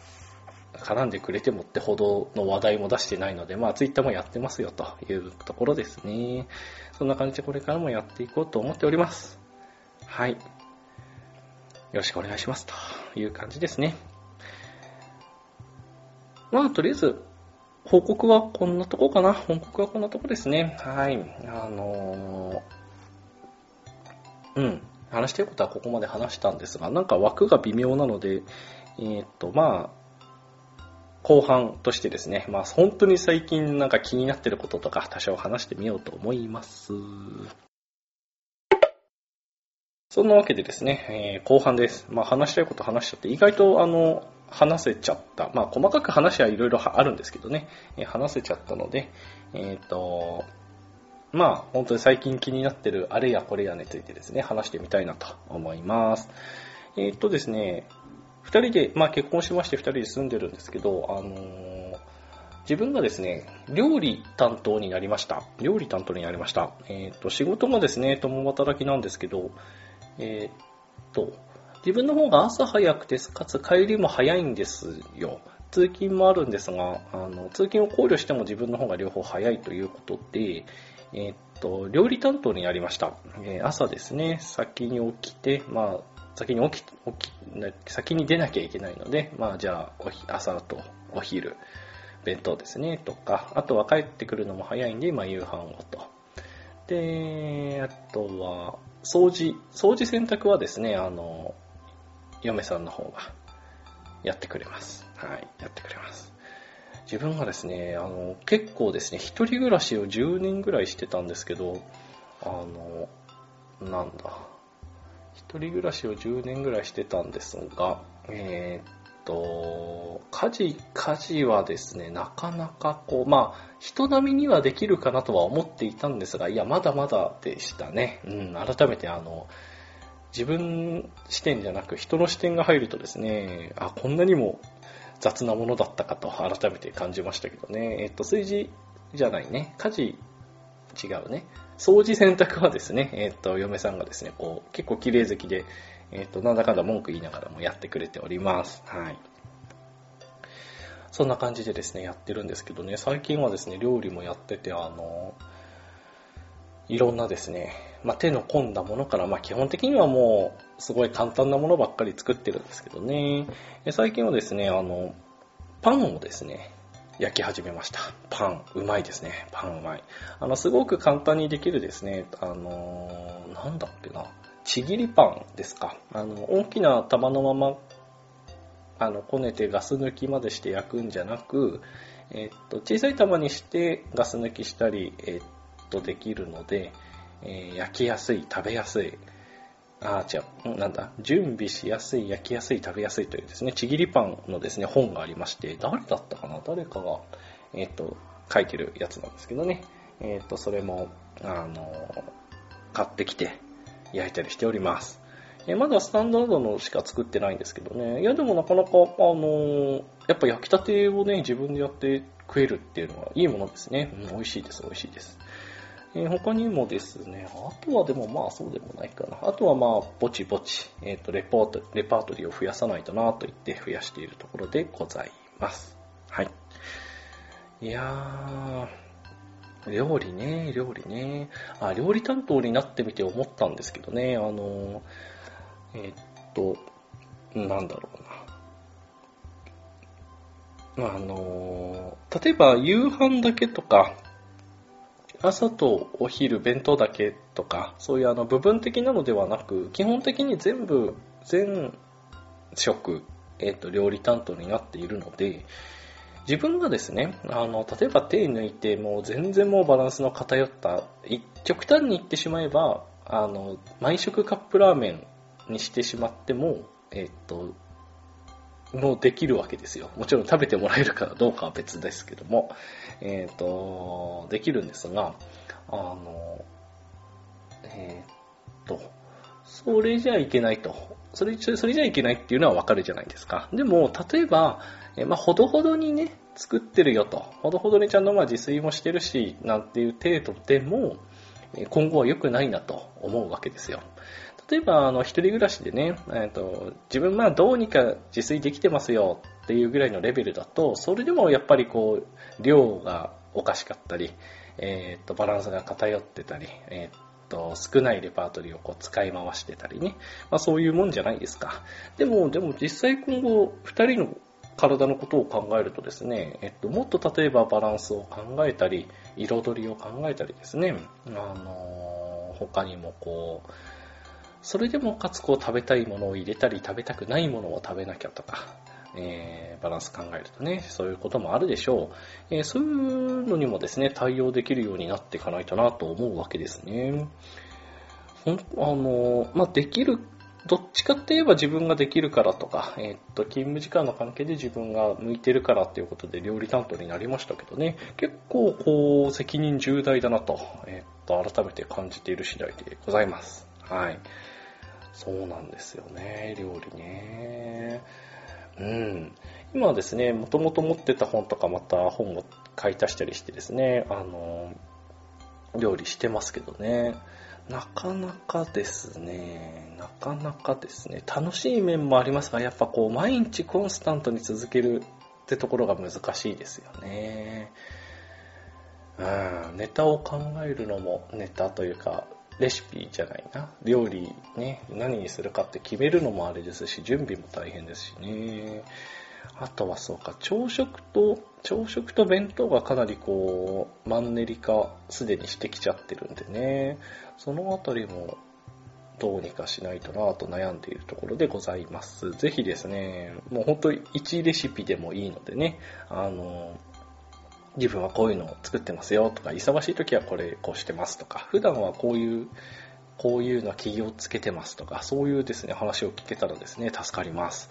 絡んでくれてもってほどの話題も出してないので、まあ、ツイッターもやってますよというところですね。そんな感じでこれからもやっていこうと思っております。はい。よろしくお願いしますという感じですね。まあ、とりあえず、報告はこんなとこかな。報告はこんなとこですね。はい。あのー、うん。話したいことはここまで話したんですが、なんか枠が微妙なので、えー、っと、まあ、後半としてですね、まあ本当に最近なんか気になってることとか多少話してみようと思います。そんなわけでですね、えー、後半です。まあ話したいこと話しちゃって意外とあの、話せちゃった。まあ、細かく話はいろいろあるんですけどね、え話せちゃったので、えっ、と、まあ、本当に最近気になってるあれやこれやについてですね、話してみたいなと思います。えっ、とですね、二人で、まあ結婚しまして二人で住んでるんですけど、あのー、自分がですね、料理担当になりました。料理担当になりました。えっ、と、仕事もですね、共働きなんですけど、えっ、と、自分の方が朝早くて、かつ帰りも早いんですよ。通勤もあるんですが、あの通勤を考慮しても自分の方が両方早いということで、えー、っと、料理担当になりました。えー、朝ですね、先に起きて、まあ、先に起き、起き、先に出なきゃいけないので、まあ、じゃあ、朝とお昼、弁当ですね、とか、あとは帰ってくるのも早いんで、まあ、夕飯をと。で、あとは、掃除、掃除洗濯はですね、あの、嫁さんの方がやってくれます。はい、やってくれます。自分がですね、あの、結構ですね、一人暮らしを10年ぐらいしてたんですけど、あの、なんだ、一人暮らしを10年ぐらいしてたんですが、えー、っと、家事、家事はですね、なかなかこう、まあ、人並みにはできるかなとは思っていたんですが、いや、まだまだでしたね。うん、改めてあの、自分視点じゃなく人の視点が入るとですね、あ、こんなにも雑なものだったかと改めて感じましたけどね。えっと、炊事じゃないね。家事、違うね。掃除洗濯はですね、えっと、嫁さんがですね、こう、結構綺麗好きで、えっと、なんだかんだ文句言いながらもやってくれております。はい。そんな感じでですね、やってるんですけどね、最近はですね、料理もやってて、あの、いろんなですね、まあ、手の込んだものから、まあ、基本的にはもう、すごい簡単なものばっかり作ってるんですけどね。最近はですね、あの、パンをですね、焼き始めました。パン、うまいですね。パンうまい。あの、すごく簡単にできるですね、あの、なんだっけな、ちぎりパンですか。あの、大きな玉のまま、あの、こねてガス抜きまでして焼くんじゃなく、えっと、小さい玉にしてガス抜きしたり、えっと、できるので、えー、焼きやすい、食べやすい、あ、違う、なんだ、準備しやすい、焼きやすい、食べやすいというですね、ちぎりパンのですね、本がありまして、誰だったかな誰かが、えっ、ー、と、書いてるやつなんですけどね、えっ、ー、と、それも、あの、買ってきて、焼いたりしております。えまだスタンダードのしか作ってないんですけどね。いや、でもなかなか、あのやっぱ焼きたてをね、自分でやって食えるっていうのはいいものですね。うん、美味しいです、美味しいです。えー、他にもですね、あとはでもまあそうでもないかな。あとはまあ、ぼちぼち、えっ、ー、と、レポート、レパートリーを増やさないとなと言って増やしているところでございます。はい。いやー、料理ね、料理ね。あ、料理担当になってみて思ったんですけどね、あの、え、っと、なんだろうな。あの、例えば夕飯だけとか、朝とお昼弁当だけとか、そういうあの部分的なのではなく、基本的に全部、全食、えっ、と、料理担当になっているので、自分がですね、あの、例えば手抜いて、もう全然もうバランスの偏った、極端に言ってしまえば、あの、毎食カップラーメンにしてしまっても、えっ、と、もうできるわけですよ。もちろん食べてもらえるかどうかは別ですけども、えっ、ー、と、できるんですが、あの、えっ、ー、と、それじゃいけないと。それ、それじゃいけないっていうのはわかるじゃないですか。でも、例えば、えまあ、ほどほどにね、作ってるよと。ほどほどにちゃんとまあ自炊もしてるし、なんていう程度でも、今後は良くないなと思うわけですよ。例えば、あの、一人暮らしでね、えっと、自分まあどうにか自炊できてますよっていうぐらいのレベルだと、それでもやっぱりこう、量がおかしかったり、えー、と、バランスが偏ってたり、えー、と、少ないレパートリーをこう使い回してたりね。まあそういうもんじゃないですか。でも、でも実際今後、二人の体のことを考えるとですね、えっと、もっと例えばバランスを考えたり、彩りを考えたりですね、あの、他にもこう、それでもかつこう食べたいものを入れたり食べたくないものを食べなきゃとか、えー、バランス考えるとね、そういうこともあるでしょう。えー、そういうのにもですね、対応できるようになっていかないとなと思うわけですね。ほん、あの、まあ、できる、どっちかって言えば自分ができるからとか、えー、っと、勤務時間の関係で自分が向いてるからっていうことで料理担当になりましたけどね、結構こう、責任重大だなと、えっと、改めて感じている次第でございます。はい。そうなんですよね、料理ね。うん。今はですね、もともと持ってた本とかまた本を買い足したりしてですね、あの、料理してますけどね。なかなかですね、なかなかですね、楽しい面もありますが、やっぱこう、毎日コンスタントに続けるってところが難しいですよね。うん、ネタを考えるのもネタというか、レシピじゃないな。料理ね、何にするかって決めるのもあれですし、準備も大変ですしね。あとはそうか、朝食と、朝食と弁当がかなりこう、マンネリ化すでにしてきちゃってるんでね。そのあたりもどうにかしないとなぁと悩んでいるところでございます。ぜひですね、もう本当1レシピでもいいのでね、あの、自分はこういうのを作ってますよとか、忙しい時はこれこうしてますとか、普段はこういう、こういうのは企業つけてますとか、そういうですね、話を聞けたらですね、助かります。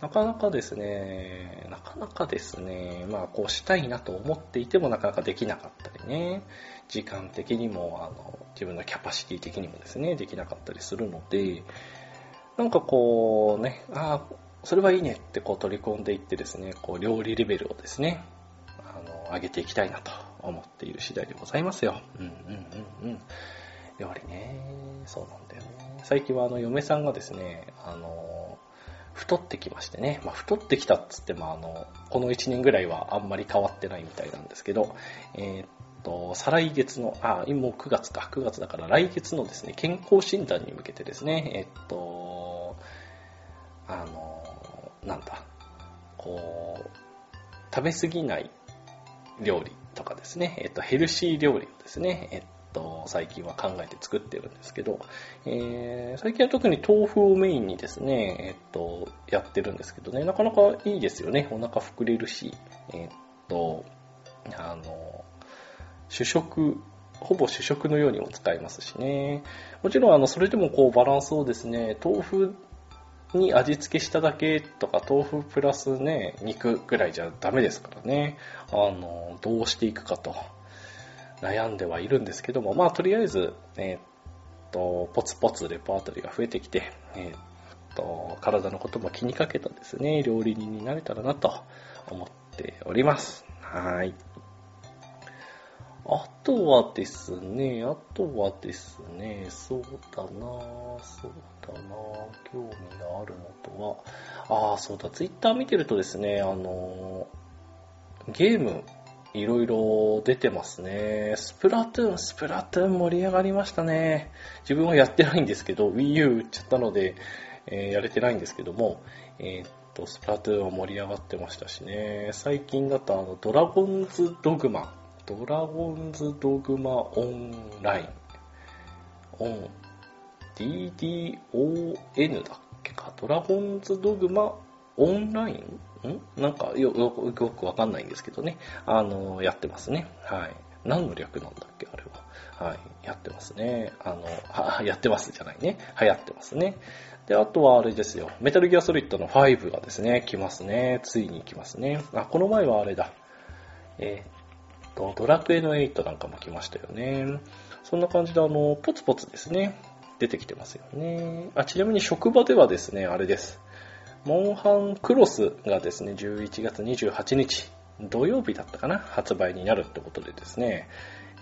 なかなかですね、なかなかですね、まあこうしたいなと思っていてもなかなかできなかったりね、時間的にも、あの、自分のキャパシティ的にもですね、できなかったりするので、なんかこうね、ああ、それはいいねってこう取り込んでいってですね、こう料理レベルをですね、上げていきたいなと思っている次第でございますよ。うんうんうんうん。料理ね、そうなんだよね。最近はあの嫁さんがですね、あの、太ってきましてね、まあ、太ってきたっつってもあの、この1年ぐらいはあんまり変わってないみたいなんですけど、えー、っと、再来月の、あ、もう9月か、9月だから来月のですね、健康診断に向けてですね、えー、っと、あの、なんだ、こう、食べ過ぎない料理とかですね、えっと、ヘルシー料理をですね、えっと、最近は考えて作ってるんですけど、えー、最近は特に豆腐をメインにですね、えっと、やってるんですけどね、なかなかいいですよね。お腹膨れるし、えっと、あの、主食、ほぼ主食のようにも使えますしね。もちろん、あの、それでもこうバランスをですね、豆腐に味付けしただけとか、豆腐プラスね、肉ぐらいじゃダメですからね。あの、どうしていくかと悩んではいるんですけども、まあとりあえず、え、っと、ポツポツレパートリーが増えてきて、え、っと、体のことも気にかけたですね、料理人になれたらなと思っております。はい。あとはですね、あとはですね、そうだなそうだな興味があるのとは、ああ、そうだ、ツイッター見てるとですね、あの、ゲーム、いろいろ出てますね。スプラトゥーン、スプラトゥーン盛り上がりましたね。自分はやってないんですけど、Wii U 売っちゃったので、えー、やれてないんですけども、えー、っと、スプラトゥーンは盛り上がってましたしね。最近だとあの、ドラゴンズドグマドラゴンズドグマオンライン。オン。DDON だっけか。ドラゴンズドグマオンライン？ん？なんかよ、よくわかんないんですけどね。あの、やってますね。はい。何の略なんだっけ？あれは。はい。やってますね。あの、は、やってますじゃないね。流行ってますね。で、あとはあれですよ。メタルギアソリッドの5がですね、来ますね。ついに来ますね。あ、この前はあれだ。えー、と、ドラクエの8なんかも来ましたよね。そんな感じで、あの、ポツポツですね、出てきてますよね。あ、ちなみに職場ではですね、あれです。モンハンクロスがですね、11月28日、土曜日だったかな、発売になるってことでですね、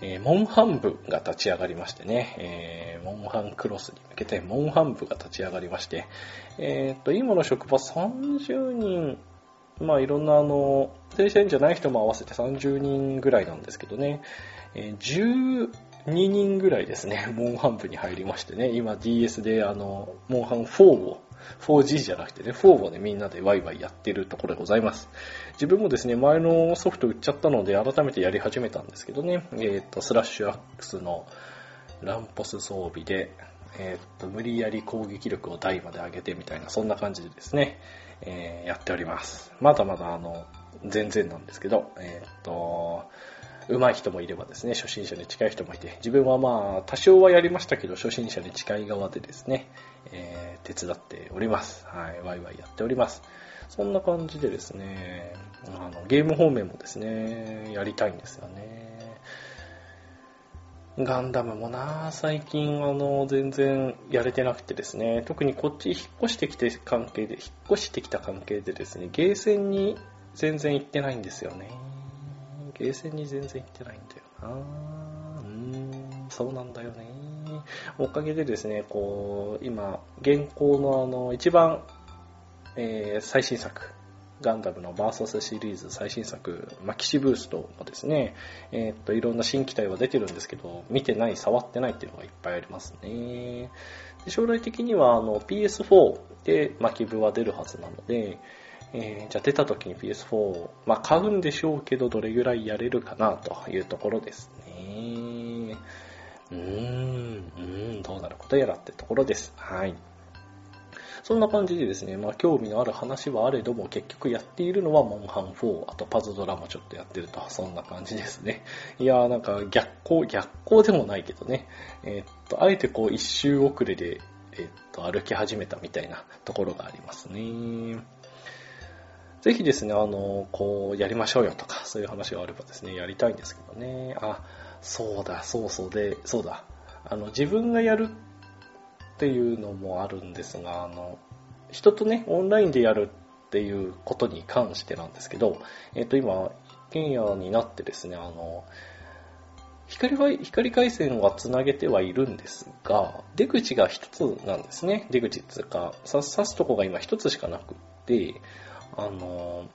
えー、モンハン部が立ち上がりましてね、えー、モンハンクロスに向けてモンハン部が立ち上がりまして、えー、っと、今の職場30人まあいろんなあの、正社員じゃない人も合わせて30人ぐらいなんですけどね、え、12人ぐらいですね、モンハン部に入りましてね、今 DS であの、モンハン4を 4G じゃなくてね、4をね、みんなでワイワイやってるところでございます。自分もですね、前のソフト売っちゃったので、改めてやり始めたんですけどね、えっ、ー、と、スラッシュアックスのランポス装備で、えっ、ー、と、無理やり攻撃力を大まで上げてみたいな、そんな感じでですね、えー、やっております。まだまだあの、全然なんですけど、えっ、と、上手い人もいればですね、初心者に近い人もいて、自分はまあ、多少はやりましたけど、初心者に近い側でですね、えー、手伝っております。はい、ワイワイやっております。そんな感じでですね、あのゲーム方面もですね、やりたいんですよね。ガンダムもな最近あの全然やれてなくてですね、特にこっち引っ越してきて関係で、引っ越してきた関係でですね、ゲーセンに全然行ってないんですよね。ゲーセンに全然行ってないんだよなうーん、そうなんだよね。おかげでですね、こう、今、現行のあの、一番、えー、最新作、ガンダムのバーサスシリーズ最新作、マキシブーストもですね、えー、っと、いろんな新機体は出てるんですけど、見てない、触ってないっていうのがいっぱいありますね。で将来的にはあの PS4 でマキブは出るはずなので、えー、じゃあ出た時に PS4、まあ買うんでしょうけど、どれぐらいやれるかなというところですね。うーん、うーん、どうなることやらってところです。はい。そんな感じでですね、まあ興味のある話はあれども結局やっているのはモンハン4、あとパズドラもちょっとやってると、そんな感じですね。いやーなんか逆光、逆光でもないけどね、えー、っと、あえてこう一周遅れで、えー、っと、歩き始めたみたいなところがありますね。ぜひですね、あの、こう、やりましょうよとか、そういう話があればですね、やりたいんですけどね。あ、そうだ、そうそうで、そうだ。あの、自分がやるっていうのもあるんですが、あの、人とね、オンラインでやるっていうことに関してなんですけど、えっ、と、今、一軒家になってですね、あの、光光回線はつなげてはいるんですが、出口が一つなんですね。出口っていうか、刺すとこが今一つしかなくって、あの、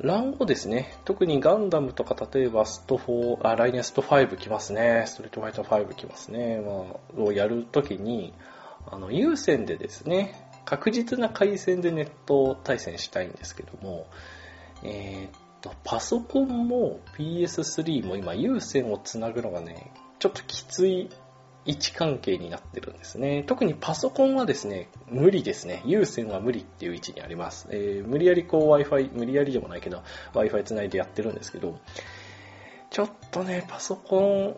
乱後ですね、特にガンダムとか、例えばスト4、あ、来年スト5来ますね、ストリートファイト5来ますね、まあ、をやるときに、あの、有線でですね、確実な回線でネット対戦したいんですけども、えー、っと、パソコンも PS3 も今有線をつなぐのがね、ちょっときつい位置関係になってるんですね。特にパソコンはですね、無理ですね。有線は無理っていう位置にあります。えー、無理やりこう Wi-Fi、無理やりでもないけど Wi-Fi つないでやってるんですけど、ちょっとね、パソコン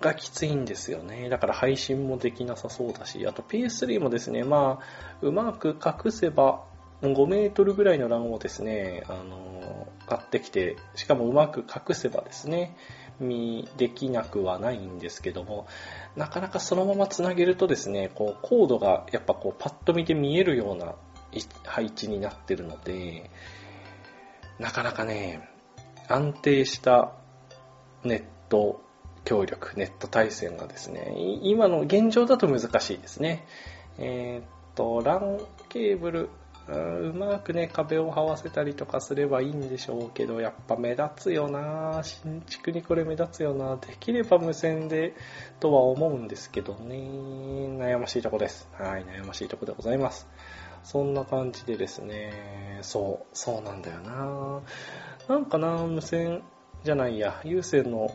がきついんですよね。だから配信もできなさそうだし、あと PS3 もですね、まあ、うまく隠せば、5メートルぐらいの欄をですね、あの、買ってきて、しかもうまく隠せばですね、見できなくはないんですけども、なかなかそのままつなげるとですね、こうコードがやっぱこうパッと見て見えるような配置になってるので、なかなかね、安定したネット協力、ネット対戦がですね、今の現状だと難しいですね。えー、っと、LAN ケーブルうまくね、壁を這わせたりとかすればいいんでしょうけど、やっぱ目立つよな。新築にこれ目立つよなできれば無線でとは思うんですけどね、悩ましいとこです。はい、悩ましいとこでございます。そんな感じでですね、そう、そうなんだよな。なんかな無線じゃないや、有線の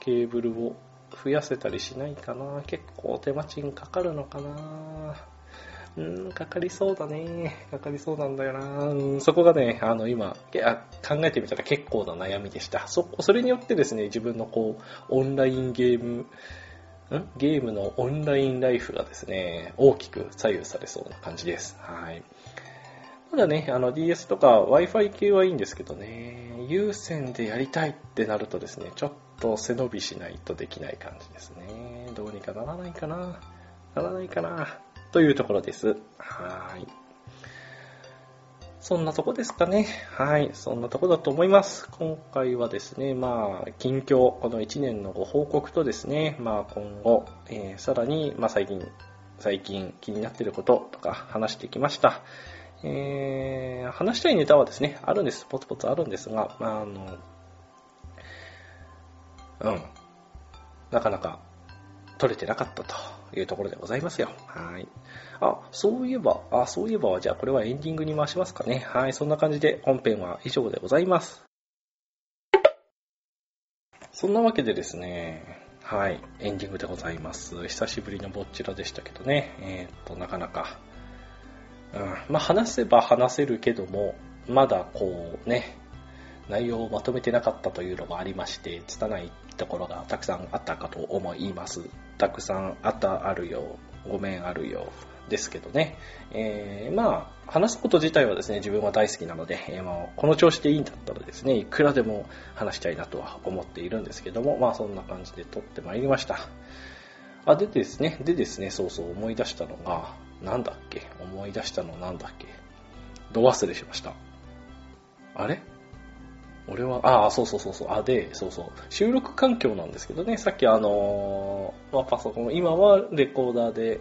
ケーブルを増やせたりしないかな。結構手間賃かかるのかな。ぁうん、かかりそうだね。かかりそうなんだよな。うん、そこがね、あの、今、考えてみたら結構な悩みでした。そ、それによってですね、自分のこう、オンラインゲーム、ん？ゲームのオンラインライフがですね、大きく左右されそうな感じです。はい。ただね、あの DS とか Wi-Fi 系はいいんですけどね、有線でやりたいってなるとですね、ちょっと背伸びしないとできない感じですね。どうにかならないかなならないかなというところです。はい。そんなとこですかね。はい。そんなとこだと思います。今回はですね、まあ、近況、この1年のご報告とですね、まあ今後、えー、さらに、まあ最近、最近気になっていることとか話してきました。えー、話したいネタはですね、あるんです。ポツポツあるんですが、まあ、あの、うん。なかなか取れてなかったというところでございますよ。はい。あ、そういえば、あ、そういえば、じゃあこれはエンディングに回しますかね。はい、そんな感じで本編は以上でございます。そんなわけでですね、はい、エンディングでございます。久しぶりのぼっちらでしたけどね、えー、っと、なかなか、うん、まあ話せば話せるけども、まだこうね、内容をまとめてなかったというのもありまして、拙いところがたくさんあったかと思います。たくさんあったあるよ、ごめんあるよ、ですけどね。えー、まあ、話すこと自体はですね、自分は大好きなので、えー、まあ、この調子でいいんだったらですね、いくらでも話したいなとは思っているんですけども、まあそんな感じで撮ってまいりました。あ、でですね、でですね、そうそう思い出したのが、なんだっけ？思い出したのなんだっけ？ど忘れしました？あれ？俺は、ああ、そうそうそうそう、あ、で、そうそう、収録環境なんですけどね、さっきあのー、まあ、パソコン、今はレコーダーで、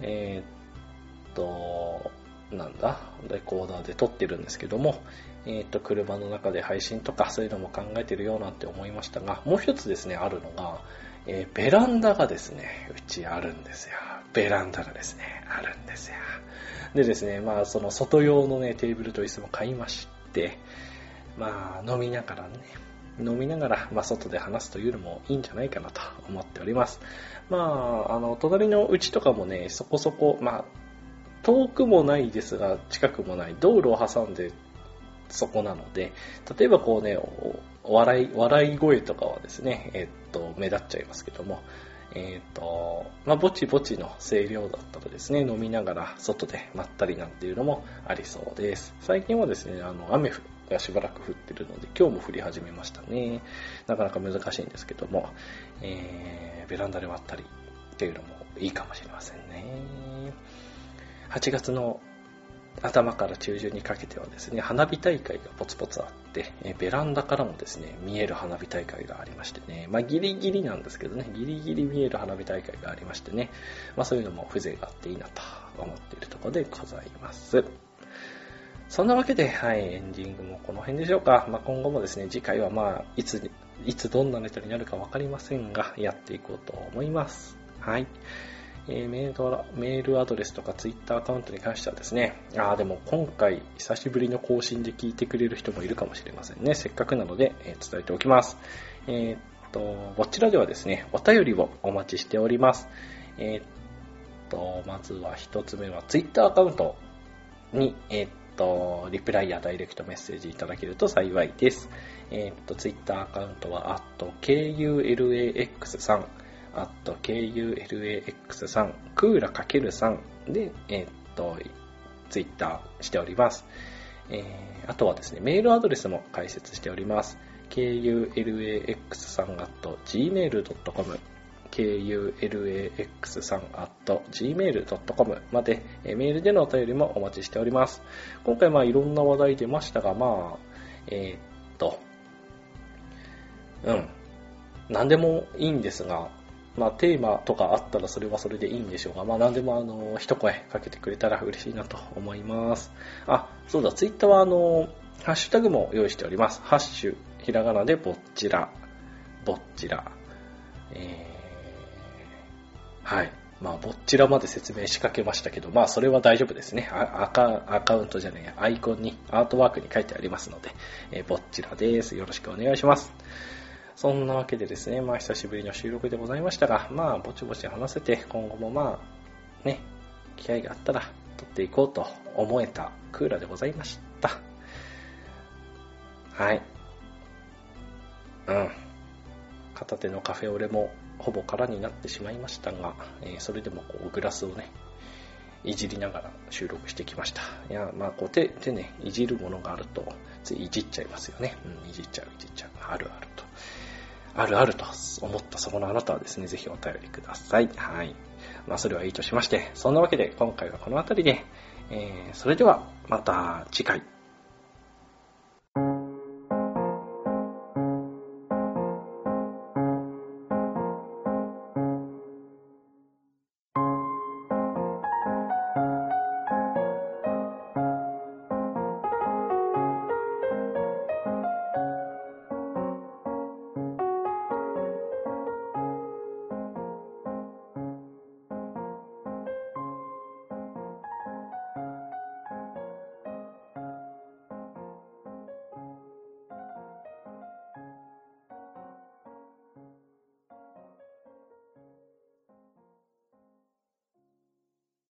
えー、っと、なんだ、レコーダーで撮ってるんですけども、えー、っと、車の中で配信とかそういうのも考えてるよなんて思いましたが、もう一つですね、あるのが、えー、ベランダがですね、うちあるんですよ。ベランダがですね、あるんですよ。でですね、まあ、その外用のね、テーブルと椅子も買いまして、まあ、飲みながらね、飲みながら、まあ、外で話すというのもいいんじゃないかなと思っております。まあ、あの、隣のうちとかもね、そこそこ、まあ、遠くもないですが、近くもない、道路を挟んでそこなので、例えばこうね、お笑い、笑い声とかはですね、えっと、目立っちゃいますけども、えっ、と、まあ、ぼちぼちの声量だったらですね、飲みながら外でまったりなんていうのもありそうです。最近はですね、あの、雨降っがしばらく降ってるので、今日も降り始めましたね。なかなか難しいんですけども、えー、ベランダで割ったりっていうのもいいかもしれませんね。8月の頭から中旬にかけてはですね、花火大会がポツポツあって、えベランダからもですね、見える花火大会がありましてね、まあギリギリなんですけどね、ギリギリ見える花火大会がありましてね、まあそういうのも風情があっていいなと思っているところでございます。そんなわけで、はい、エンディングもこの辺でしょうか。まあ、今後もですね、次回はまあ、いつ、いつどんなネタになるかわかりませんが、やっていこうと思います。はい。えー、メールメールアドレスとかツイッターアカウントに関してはですね、ああ、でも今回久しぶりの更新で聞いてくれる人もいるかもしれませんね。せっかくなので、えー、伝えておきます。えー、っと、こちらではですね、お便りをお待ちしております。えー、っと、まずは一つ目はツイッターアカウントに、えー、っと、リプライやダイレクトメッセージいただけると幸いです。えー、っと、ツイッターアカウントは、あと、KULAX3、あと、KULAX3、クーラ ×3 で、えー、っと、ツイッターしております。えー、あとはですね、メールアドレスも解説しております。KULAX3.gmail.com kulax3.gmail.com まで、メールでのお便りもお待ちしております。今回まあいろんな話題出ましたが、まあ、えー、っと、うん、何でもいいんですが、まあ、テーマとかあったらそれはそれでいいんでしょうが、まあ、何でもあの、一声かけてくれたら嬉しいなと思います。あ、そうだ、ツイッターはあの、ハッシュタグも用意しております。ハッシュ、ひらがなでぼっちら、ぼっちら、えはい。まあ、ぼっちらまで説明しかけましたけど、まあ、それは大丈夫ですね。アカアカウントじゃねえ、アイコンに、アートワークに書いてありますので、えー、ぼっちらです。よろしくお願いします。そんなわけでですね、まあ、久しぶりの収録でございましたが、まあ、ぼちぼち話せて、今後もまあ、ね、機会があったら、撮っていこうと思えたクーラーでございました。はい。うん。片手のカフェオレもほぼ空になってしまいましたが、えー、それでもこうグラスをね、いじりながら収録してきました。いや、まあこう手、手ね、いじるものがあると、ついいじっちゃいますよね。うん、いじっちゃう、いじっちゃう。あるあると。あるあると思ったそこのあなたはですね、ぜひお便りください。はい。まあそれはいいとしまして、そんなわけで今回はこの辺りで、えー、それではまた次回。